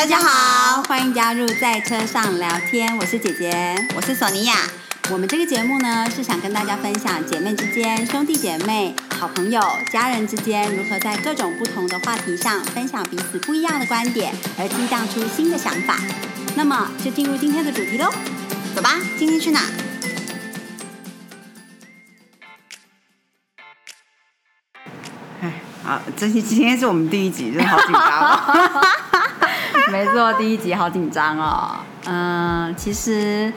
大家好，欢迎加入在车上聊天，我是姐姐，我是索尼娅。我们这个节目呢，是想跟大家分享姐妹之间、兄弟姐妹、好朋友、家人之间如何在各种不同的话题上分享彼此不一样的观点，而激荡出新的想法。那么，就进入今天的主题喽，走吧，今天去哪？哎，好，这期今天是我们第一集，真的好紧张。没错，第一集好紧张哦。嗯，其实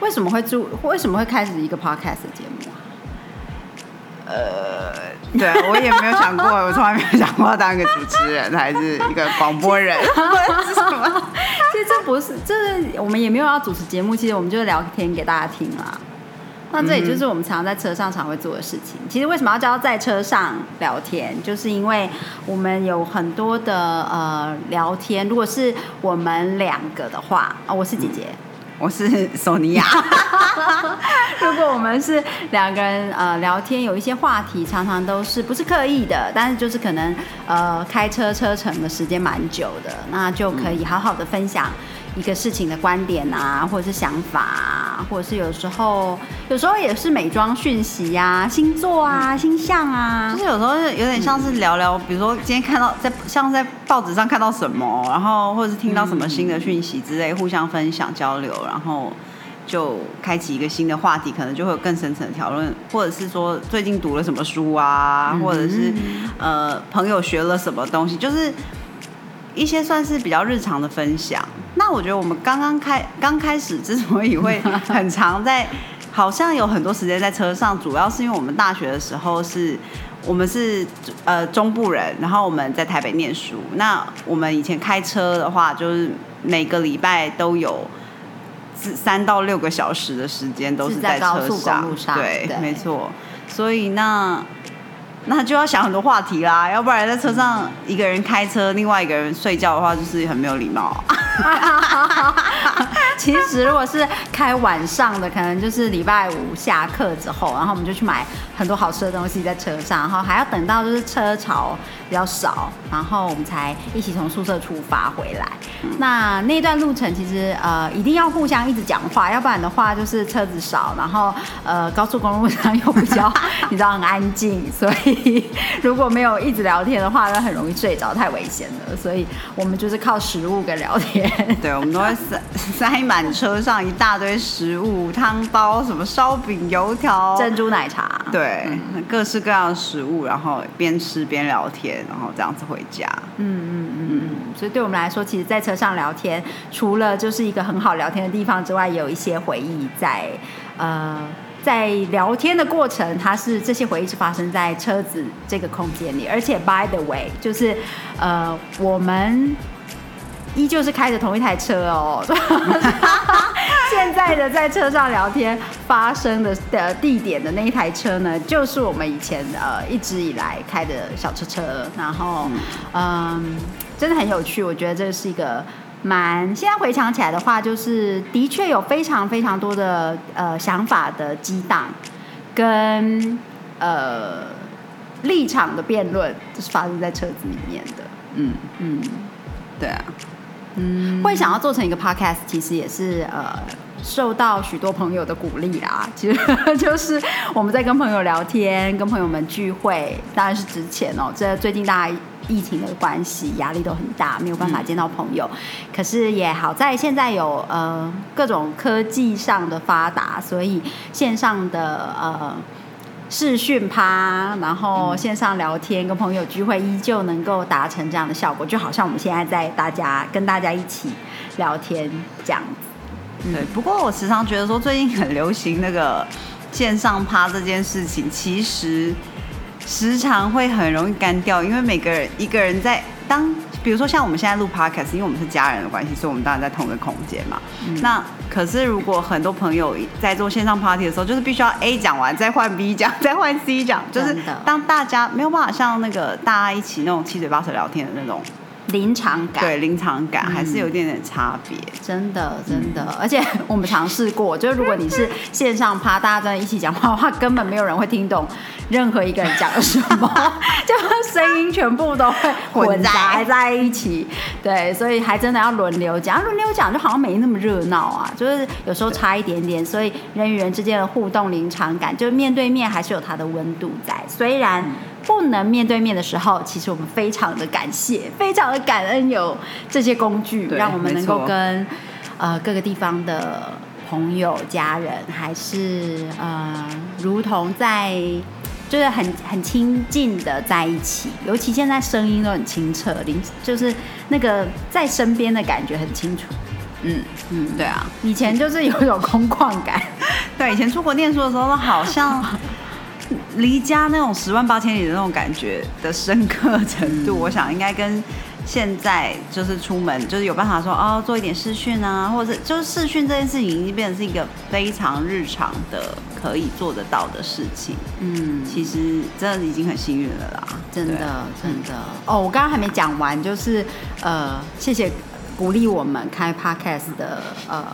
为什么会做？为什么会开始一个 podcast 的节目啊？呃，对我也没有想过，我从来没有想过要当一个主持人，还是一个广播人。是什么？其实这不是，这是我们也没有要主持节目，其实我们就是聊天给大家听啦。那这也就是我们常常在车上常会做的事情。其实为什么要叫在车上聊天，就是因为我们有很多的呃聊天。如果是我们两个的话，啊，我是姐姐，我是索尼娅。如果我们是两个人呃聊天，有一些话题常常都是不是刻意的，但是就是可能呃开车车程的时间蛮久的，那就可以好好的分享。一个事情的观点啊，或者是想法啊，或者是有时候，有时候也是美妆讯息呀、星座啊、星象啊，就是有时候有点像是聊聊，比如说今天看到在像在报纸上看到什么，然后或者是听到什么新的讯息之类，互相分享交流，然后就开启一个新的话题，可能就会有更深层的讨论，或者是说最近读了什么书啊，或者是呃朋友学了什么东西，就是一些算是比较日常的分享。那我觉得我们刚刚开刚开始之所以会很常在，好像有很多时间在车上，主要是因为我们大学的时候是，我们是呃中部人，然后我们在台北念书。那我们以前开车的话，就是每个礼拜都有三到六个小时的时间都是在车上，对，没错。所以那。那就要想很多话题啦，要不然在车上一个人开车，另外一个人睡觉的话，就是很没有礼貌。其实如果是开晚上的，可能就是礼拜五下课之后，然后我们就去买很多好吃的东西在车上，然后还要等到就是车潮比较少，然后我们才一起从宿舍出发回来。那那段路程其实呃一定要互相一直讲话，要不然的话就是车子少，然后呃高速公路上又比较 你知道很安静，所以如果没有一直聊天的话，那很容易睡着，太危险了。所以我们就是靠食物跟聊天。对，我们都会塞塞满车上一大堆食物，汤包、什么烧饼、油条、珍珠奶茶，对，各式各样的食物，然后边吃边聊天，然后这样子回家。嗯嗯嗯嗯。所以对我们来说，其实，在车上聊天，除了就是一个很好聊天的地方之外，也有一些回忆在。呃，在聊天的过程，它是这些回忆是发生在车子这个空间里，而且 by the way，就是呃，我们。依旧是开着同一台车哦，现在的在车上聊天发生的的地点的那一台车呢，就是我们以前呃一直以来开的小车车，然后嗯，真的很有趣，我觉得这是一个蛮现在回想起来的话，就是的确有非常非常多的呃想法的激荡，跟呃立场的辩论，就是发生在车子里面的，嗯嗯，对啊。嗯，会想要做成一个 podcast，其实也是呃受到许多朋友的鼓励啦。其实 就是我们在跟朋友聊天，跟朋友们聚会，当然是之前哦。这最近大家疫情的关系，压力都很大，没有办法见到朋友。可是也好在现在有呃各种科技上的发达，所以线上的呃。视讯趴，然后线上聊天，跟朋友聚会，依旧能够达成这样的效果，就好像我们现在在大家跟大家一起聊天这样子。对，不过我时常觉得说，最近很流行那个线上趴这件事情，其实时常会很容易干掉，因为每个人一个人在当。比如说像我们现在录 podcast，因为我们是家人的关系，所以我们当然在同一个空间嘛。那可是如果很多朋友在做线上 party 的时候，就是必须要 A 讲完再换 B 讲，再换 C 讲，就是当大家没有办法像那个大家一起那种七嘴八舌聊天的那种临场感，对临场感还是有一点点差别。真的真的，而且 我们尝试过，就是如果你是线上趴，大家在一起讲话的话，根本没有人会听懂任何一个人讲了什么，就声音全部都会混杂在一起。对，所以还真的要轮流讲，轮流讲就好像没那么热闹啊，就是有时候差一点点，所以人与人之间的互动临场感，就是面对面还是有它的温度在，虽然。不能面对面的时候，其实我们非常的感谢，非常的感恩有这些工具，让我们能够跟呃各个地方的朋友、家人，还是呃如同在就是很很亲近的在一起。尤其现在声音都很清澈，零就是那个在身边的感觉很清楚。嗯嗯，对啊，以前就是有一种空旷感。对，以前出国念书的时候，好像。离家那种十万八千里的那种感觉的深刻程度，我想应该跟现在就是出门就是有办法说哦做一点视讯啊，或者就是视讯这件事情已经变成是一个非常日常的可以做得到的事情。嗯，其实真的已经很幸运了啦，真的真的。哦，我刚刚还没讲完，就是呃，谢谢鼓励我们开 podcast 的呃。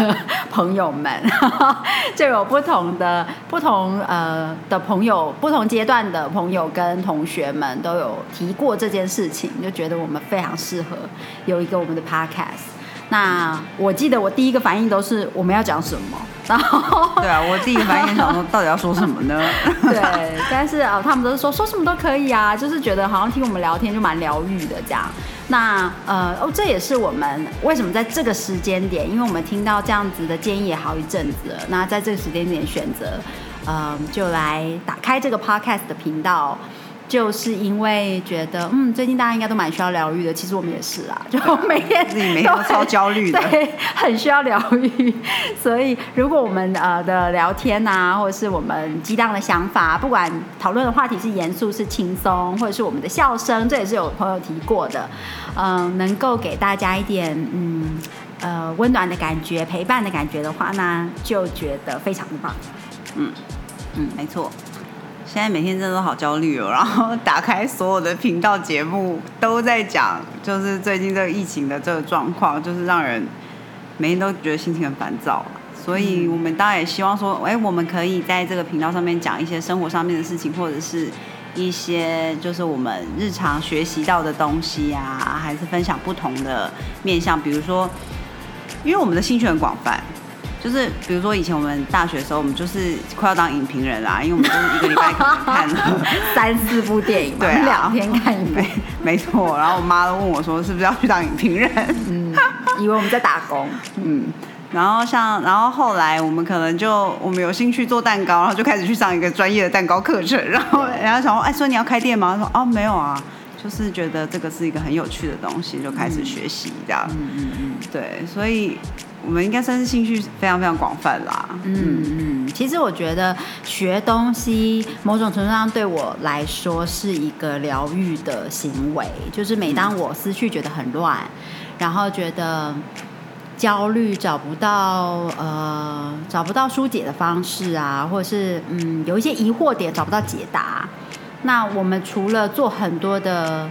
朋友们，就有不同的不同呃的朋友，不同阶段的朋友跟同学们都有提过这件事情，就觉得我们非常适合有一个我们的 podcast。那我记得我第一个反应都是我们要讲什么，然后 对啊，我第一个反应想说到底要说什么呢？对，但是啊，他们都是说说什么都可以啊，就是觉得好像听我们聊天就蛮疗愈的这样。那呃哦，这也是我们为什么在这个时间点，因为我们听到这样子的建议也好一阵子了。那在这个时间点选择，呃，就来打开这个 podcast 的频道。就是因为觉得，嗯，最近大家应该都蛮需要疗愈的，其实我们也是啊，就每天自己每天都超焦虑的，对，很需要疗愈。所以，如果我们呃的聊天啊，或者是我们激荡的想法，不管讨论的话题是严肃是轻松，或者是我们的笑声，这也是有朋友提过的，嗯，能够给大家一点嗯呃温暖的感觉、陪伴的感觉的话呢，就觉得非常的棒。嗯嗯，没错。现在每天真的都好焦虑哦，然后打开所有的频道节目都在讲，就是最近这个疫情的这个状况，就是让人每天都觉得心情很烦躁。所以我们当然也希望说，哎，我们可以在这个频道上面讲一些生活上面的事情，或者是一些就是我们日常学习到的东西啊，还是分享不同的面向，比如说，因为我们的兴趣很广泛。就是比如说以前我们大学的时候，我们就是快要当影评人啦，因为我们就是一个礼拜可能看了 三四部电影，对，两天看一遍，没错。然后我妈都问我说，是不是要去当影评人？嗯，以为我们在打工。嗯，然后像，然后后来我们可能就我们有兴趣做蛋糕，然后就开始去上一个专业的蛋糕课程。然后人家想说，哎，说你要开店吗？说哦，没有啊，就是觉得这个是一个很有趣的东西，就开始学习这样。嗯嗯嗯，对，所以。我们应该算是兴趣非常非常广泛啦。嗯嗯，其实我觉得学东西某种程度上对我来说是一个疗愈的行为。就是每当我思绪觉得很乱，然后觉得焦虑找不到呃找不到疏解的方式啊，或者是嗯有一些疑惑点找不到解答，那我们除了做很多的。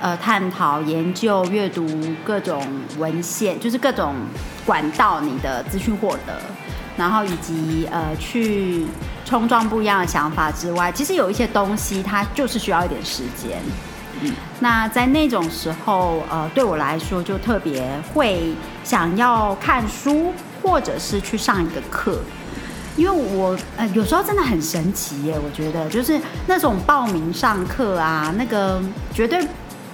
呃，探讨、研究、阅读各种文献，就是各种管道，你的资讯获得，然后以及呃，去冲撞不一样的想法之外，其实有一些东西它就是需要一点时间。嗯，那在那种时候，呃，对我来说就特别会想要看书，或者是去上一个课，因为我呃有时候真的很神奇耶，我觉得就是那种报名上课啊，那个绝对。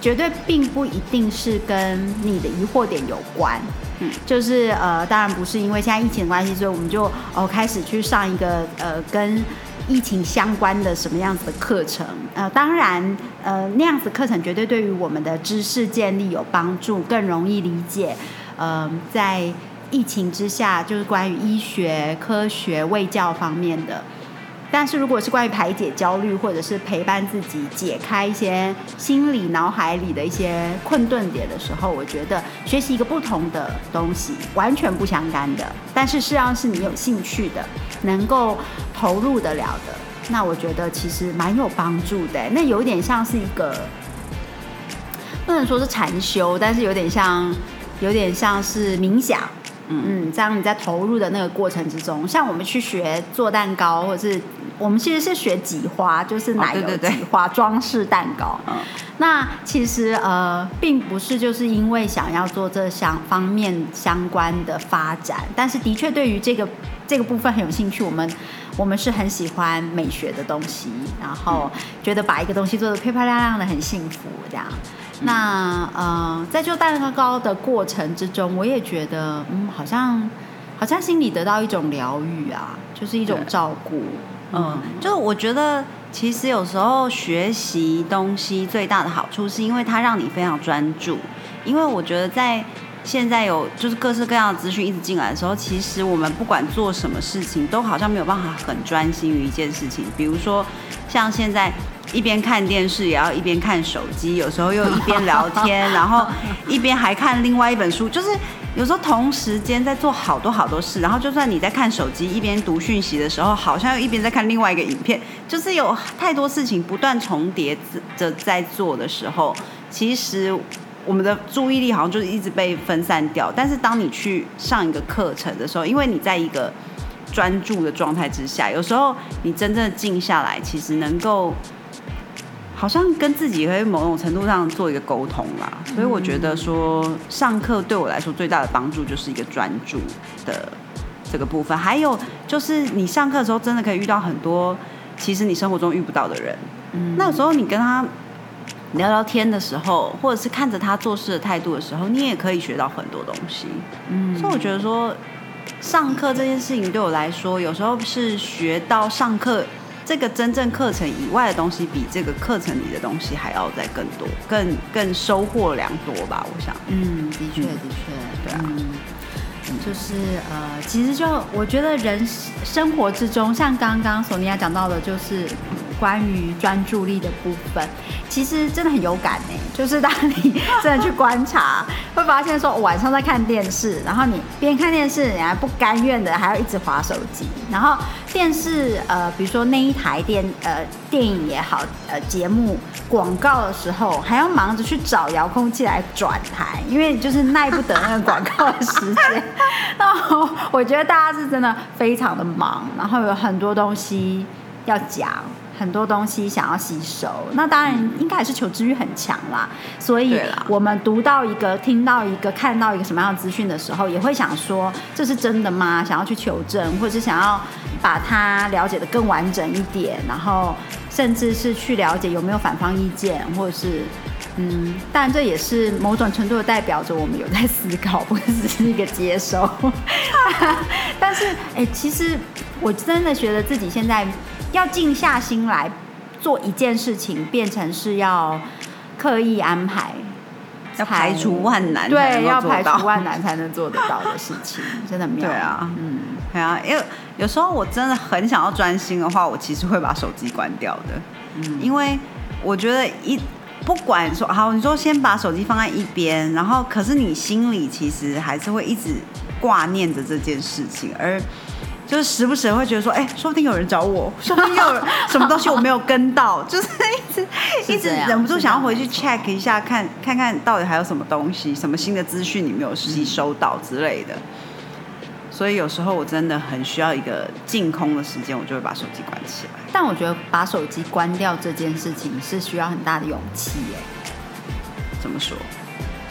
绝对并不一定是跟你的疑惑点有关，嗯，就是呃，当然不是因为现在疫情的关系，所以我们就哦开始去上一个呃跟疫情相关的什么样子的课程，呃，当然呃那样子课程绝对对于我们的知识建立有帮助，更容易理解，呃，在疫情之下，就是关于医学、科学、卫教方面的。但是，如果是关于排解焦虑，或者是陪伴自己解开一些心理脑海里的一些困顿点的时候，我觉得学习一个不同的东西，完全不相干的，但是实际上是你有兴趣的，能够投入得了的，那我觉得其实蛮有帮助的。那有点像是一个不能说是禅修，但是有点像，有点像是冥想。嗯，这样你在投入的那个过程之中，像我们去学做蛋糕，或者是我们其实是学挤花，就是奶油挤花装饰蛋糕。那其实呃，并不是就是因为想要做这相方面相关的发展，但是的确对于这个这个部分很有兴趣。我们我们是很喜欢美学的东西，然后觉得把一个东西做的漂漂亮亮的很幸福这样。那呃，在做蛋糕的过程之中，我也觉得，嗯，好像好像心里得到一种疗愈啊，就是一种照顾。嗯，就是我觉得，其实有时候学习东西最大的好处，是因为它让你非常专注。因为我觉得在现在有就是各式各样的资讯一直进来的时候，其实我们不管做什么事情，都好像没有办法很专心于一件事情。比如说，像现在。一边看电视也要一边看手机，有时候又一边聊天，然后一边还看另外一本书，就是有时候同时间在做好多好多事，然后就算你在看手机一边读讯息的时候，好像又一边在看另外一个影片，就是有太多事情不断重叠着在做的时候，其实我们的注意力好像就是一直被分散掉。但是当你去上一个课程的时候，因为你在一个专注的状态之下，有时候你真正静下来，其实能够。好像跟自己会某种程度上做一个沟通啦，所以我觉得说上课对我来说最大的帮助就是一个专注的这个部分，还有就是你上课的时候真的可以遇到很多其实你生活中遇不到的人，嗯，那有时候你跟他聊聊天的时候，或者是看着他做事的态度的时候，你也可以学到很多东西，嗯，所以我觉得说上课这件事情对我来说，有时候是学到上课。这个真正课程以外的东西，比这个课程里的东西还要再更多，更更收获良多吧？我想，嗯，的确，的确，对啊，就是呃，其实就我觉得人生活之中，像刚刚索尼娅讲到的，就是关于专注力的部分。其实真的很有感呢，就是当你真的去观察，会发现说晚上在看电视，然后你边看电视，你还不甘愿的还要一直划手机，然后电视呃，比如说那一台电呃电影也好，呃节目广告的时候，还要忙着去找遥控器来转台，因为就是耐不得那个广告的时间。然后我觉得大家是真的非常的忙，然后有很多东西要讲。很多东西想要吸收，那当然应该也是求知欲很强啦。所以，我们读到一个、听到一个、看到一个什么样的资讯的时候，也会想说这是真的吗？想要去求证，或者是想要把它了解的更完整一点，然后甚至是去了解有没有反方意见，或者是嗯，但这也是某种程度的代表着我们有在思考，不是只是一个接收。但是，哎，其实我真的觉得自己现在。要静下心来做一件事情，变成是要刻意安排，要排除万难，对，要排除万难才能做得到的事情，真的妙。对啊，嗯，对啊，因为有时候我真的很想要专心的话，我其实会把手机关掉的，嗯，因为我觉得一不管说好，你说先把手机放在一边，然后可是你心里其实还是会一直挂念着这件事情，而。就是时不时会觉得说，哎，说不定有人找我，说不定有什么东西我没有跟到，就是一直一直忍不住想要回去 check 一下，看看看到底还有什么东西，什么新的资讯你没有吸收到之类的。所以有时候我真的很需要一个净空的时间，我就会把手机关起来。但我觉得把手机关掉这件事情是需要很大的勇气，耶，怎么说？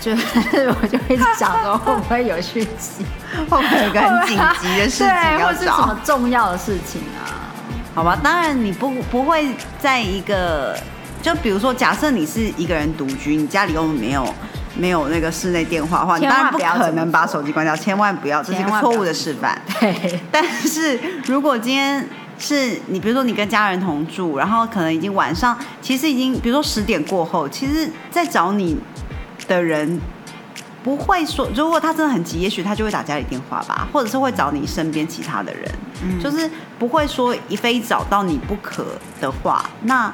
就是 我就一直想说会不会有讯息，会不会有个很紧急的事情要找，什么重要的事情啊？好吧，当然你不不会在一个，就比如说假设你是一个人独居，你家里又没有没有那个室内电话的话，你当然不可能把手机关掉，千万不要，这是一个错误的示范。对，但是如果今天是你，比如说你跟家人同住，然后可能已经晚上，其实已经比如说十点过后，其实在找你。的人不会说，如果他真的很急，也许他就会打家里电话吧，或者是会找你身边其他的人，就是不会说一非找到你不可的话。那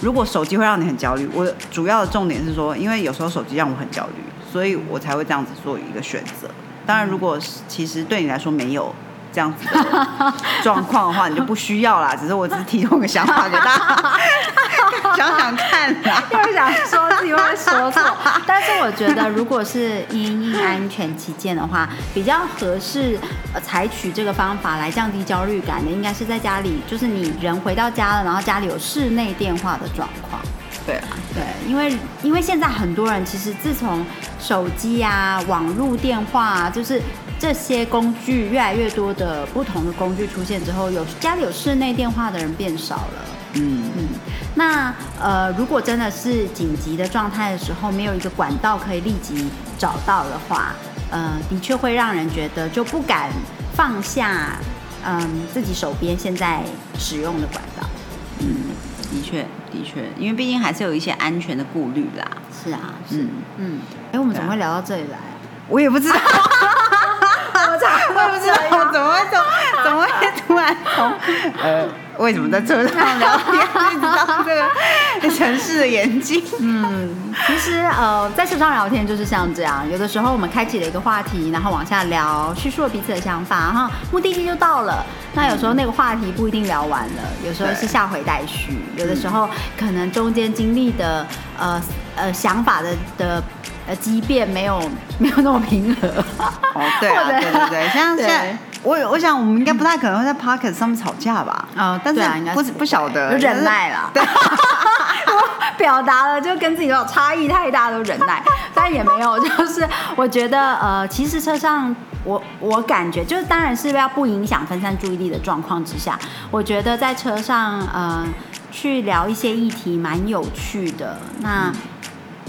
如果手机会让你很焦虑，我主要的重点是说，因为有时候手机让我很焦虑，所以我才会这样子做一个选择。当然，如果其实对你来说没有这样子的 状况的话，你就不需要啦。只是我只是提供个想法给大家 想想看啦。又想说自己会说错，但是我觉得，如果是因应安全起见的话，比较合适呃采取这个方法来降低焦虑感的，应该是在家里，就是你人回到家了，然后家里有室内电话的状况。对啊，对，因为因为现在很多人其实自从手机啊、网络电话啊，就是这些工具越来越多的不同的工具出现之后，有家里有室内电话的人变少了。嗯，嗯，那呃，如果真的是紧急的状态的时候，没有一个管道可以立即找到的话，呃，的确会让人觉得就不敢放下，嗯，自己手边现在使用的管道。嗯，的确的确，因为毕竟还是有一些安全的顾虑啦。是啊，是，嗯，嗯，哎，我们怎么会聊到这里来？我也不知道，我怎我也不知道 怎么会从怎么会突然从呃为什么在车上聊天，一直到这个城市的眼睛。嗯，其实呃，在车上聊天就是像这样，有的时候我们开启了一个话题，然后往下聊，叙述了彼此的想法，然后目的地就到了。那有时候那个话题不一定聊完了，有时候是下回待续，有的时候可能中间经历的呃呃想法的的呃畸变没有没有那么平和。哦，对啊，对对对，像对现在我我想我们应该不太可能会在 Pocket 上面吵架吧？哦但是不是不晓得忍耐啦。对，表达了就跟自己有差异太大都忍耐，但也没有，就是我觉得呃，其实车上我我感觉就是当然是要不影响分散注意力的状况之下，我觉得在车上呃去聊一些议题蛮有趣的。那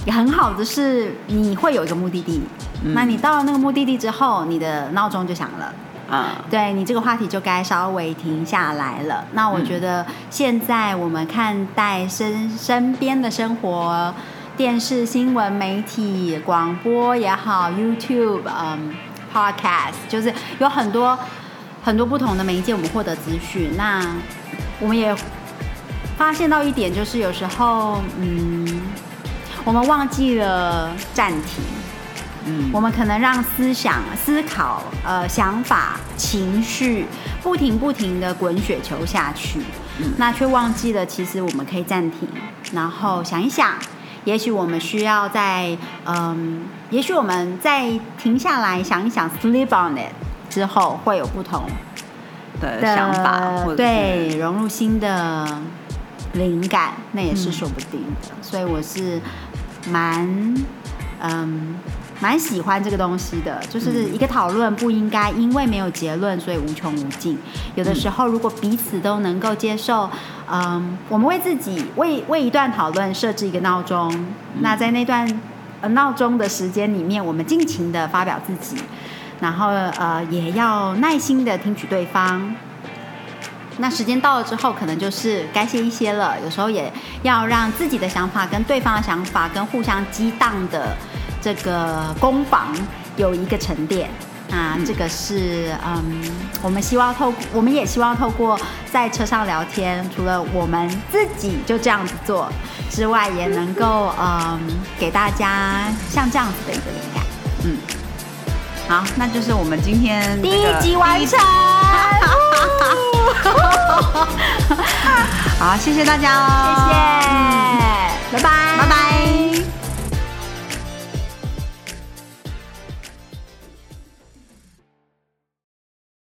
也很好的是你会有一个目的地，嗯那你到了那个目的地之后，你的闹钟就响了。啊，对你这个话题就该稍微停下来了。那我觉得现在我们看待身身边的生活，电视、新闻、媒体、广播也好，YouTube、嗯、Podcast，就是有很多很多不同的媒介，我们获得资讯。那我们也发现到一点，就是有时候，嗯，我们忘记了暂停。嗯我们可能让思想、思考、呃想法、情绪不停不停的滚雪球下去，嗯那却忘记了其实我们可以暂停，然后想一想，也许我们需要在嗯，也许我们再停下来想一想，sleep on it 之后会有不同的的想法，对融入新的灵感，那也是嗯说不定的。所以我是蛮嗯蛮喜欢这个东西的，就是一个讨论不应该因为没有结论，所以无穷无尽。有的时候，如果彼此都能够接受，嗯，我们为自己为为一段讨论设置一个闹钟，那在那段呃闹钟的时间里面，我们尽情的发表自己，然后呃也要耐心的听取对方。那时间到了之后，可能就是该歇一歇了。有时候也要让自己的想法跟对方的想法跟互相激荡的这个攻防有一个沉淀。那这个是嗯，我们希望透，我们也希望透过在车上聊天，除了我们自己就这样子做之外，也能够嗯给大家像这样子的一个灵感。嗯，好，那就是我们今天第这个一集完成。好，谢谢大家哦，谢谢，拜拜，拜拜。